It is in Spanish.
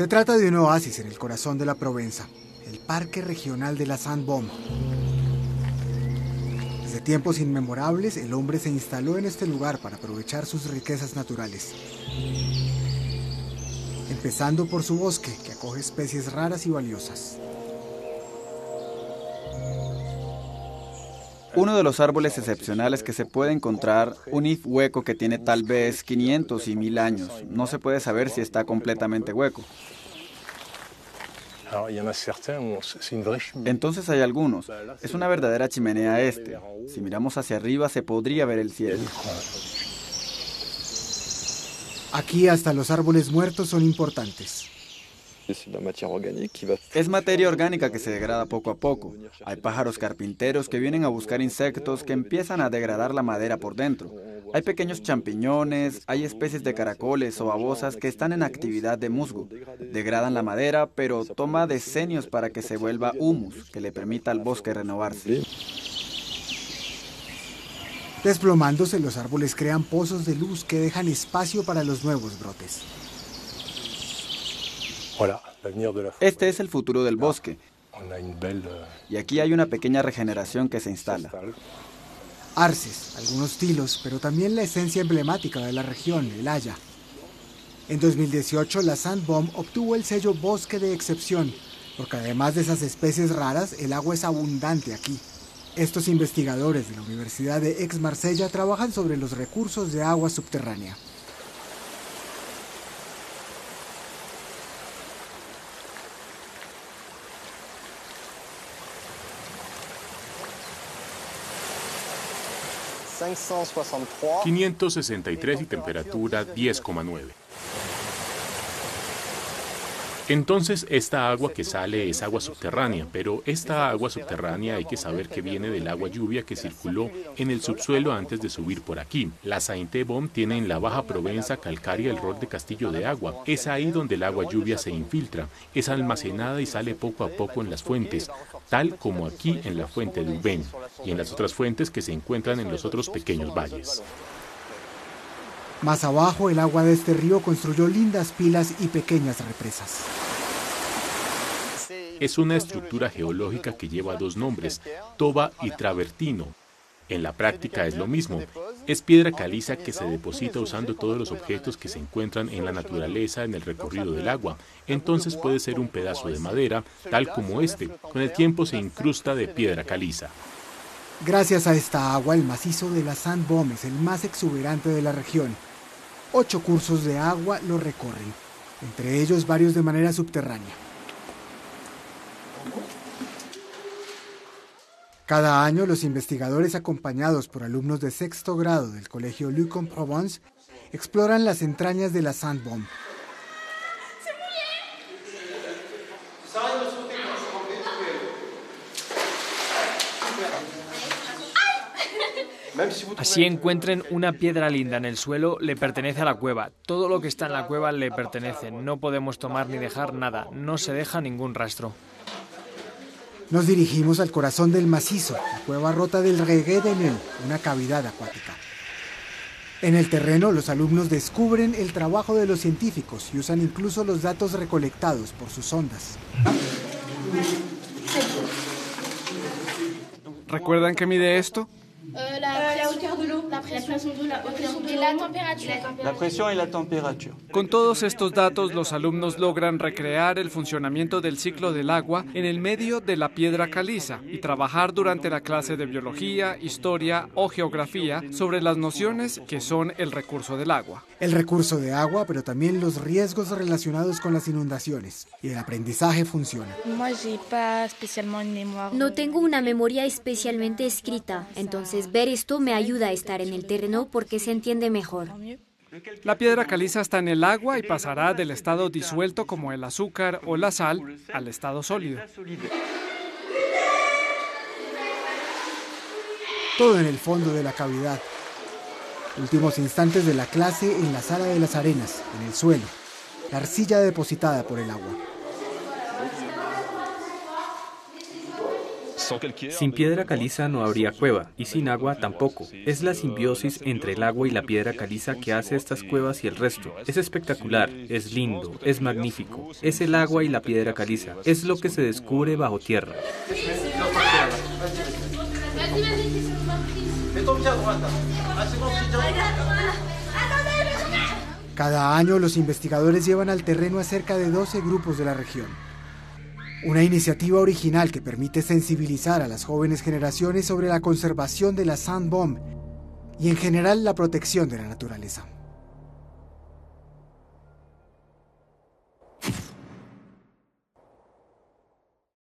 Se trata de un oasis en el corazón de la Provenza, el Parque Regional de la Saint-Baume. Desde tiempos inmemorables, el hombre se instaló en este lugar para aprovechar sus riquezas naturales. Empezando por su bosque, que acoge especies raras y valiosas. Uno de los árboles excepcionales que se puede encontrar, un if hueco que tiene tal vez 500 y 1000 años. No se puede saber si está completamente hueco. Entonces hay algunos. Es una verdadera chimenea este. Si miramos hacia arriba se podría ver el cielo. Aquí hasta los árboles muertos son importantes. Es materia orgánica que se degrada poco a poco. Hay pájaros carpinteros que vienen a buscar insectos que empiezan a degradar la madera por dentro. Hay pequeños champiñones, hay especies de caracoles o babosas que están en actividad de musgo. Degradan la madera, pero toma decenios para que se vuelva humus, que le permita al bosque renovarse. Desplomándose, los árboles crean pozos de luz que dejan espacio para los nuevos brotes. Este es el futuro del bosque. Y aquí hay una pequeña regeneración que se instala. Arces, algunos tilos, pero también la esencia emblemática de la región, el haya. En 2018, la Sandbomb obtuvo el sello Bosque de Excepción, porque además de esas especies raras, el agua es abundante aquí. Estos investigadores de la Universidad de Aix-Marsella trabajan sobre los recursos de agua subterránea. ...563 y temperatura 10,9. Entonces, esta agua que sale es agua subterránea, pero esta agua subterránea hay que saber que viene del agua lluvia que circuló en el subsuelo antes de subir por aquí. La Sainte-Baume tiene en la Baja Provenza calcárea el rol de castillo de agua. Es ahí donde el agua lluvia se infiltra, es almacenada y sale poco a poco en las fuentes, tal como aquí en la fuente de Uben y en las otras fuentes que se encuentran en los otros pequeños valles. Más abajo, el agua de este río construyó lindas pilas y pequeñas represas. Es una estructura geológica que lleva dos nombres, Toba y Travertino. En la práctica es lo mismo. Es piedra caliza que se deposita usando todos los objetos que se encuentran en la naturaleza en el recorrido del agua. Entonces puede ser un pedazo de madera, tal como este. Con el tiempo se incrusta de piedra caliza. Gracias a esta agua, el macizo de la Saint-Baume es el más exuberante de la región. Ocho cursos de agua lo recorren, entre ellos varios de manera subterránea. Cada año los investigadores acompañados por alumnos de sexto grado del colegio Luc en Provence exploran las entrañas de la Sainte-Baume. Así encuentren una piedra linda en el suelo, le pertenece a la cueva. Todo lo que está en la cueva le pertenece. No podemos tomar ni dejar nada. No se deja ningún rastro. Nos dirigimos al corazón del macizo, la cueva rota del Regué de Nel, una cavidad acuática. En el terreno, los alumnos descubren el trabajo de los científicos y usan incluso los datos recolectados por sus ondas. ¿Recuerdan qué mide esto? La presión y la temperatura. Con todos estos datos, los alumnos logran recrear el funcionamiento del ciclo del agua en el medio de la piedra caliza y trabajar durante la clase de biología, historia o geografía sobre las nociones que son el recurso del agua. El recurso de agua, pero también los riesgos relacionados con las inundaciones. Y el aprendizaje funciona. No tengo una memoria especialmente escrita, entonces ver esto me ayuda a estar en el terreno porque se entiende mejor. La piedra caliza está en el agua y pasará del estado disuelto como el azúcar o la sal al estado sólido. Todo en el fondo de la cavidad. Últimos instantes de la clase en la sala de las arenas, en el suelo. La arcilla depositada por el agua. Sin piedra caliza no habría cueva y sin agua tampoco. Es la simbiosis entre el agua y la piedra caliza que hace estas cuevas y el resto. Es espectacular, es lindo, es magnífico. Es el agua y la piedra caliza. Es lo que se descubre bajo tierra. Cada año los investigadores llevan al terreno a cerca de 12 grupos de la región. Una iniciativa original que permite sensibilizar a las jóvenes generaciones sobre la conservación de la sandbomb y en general la protección de la naturaleza.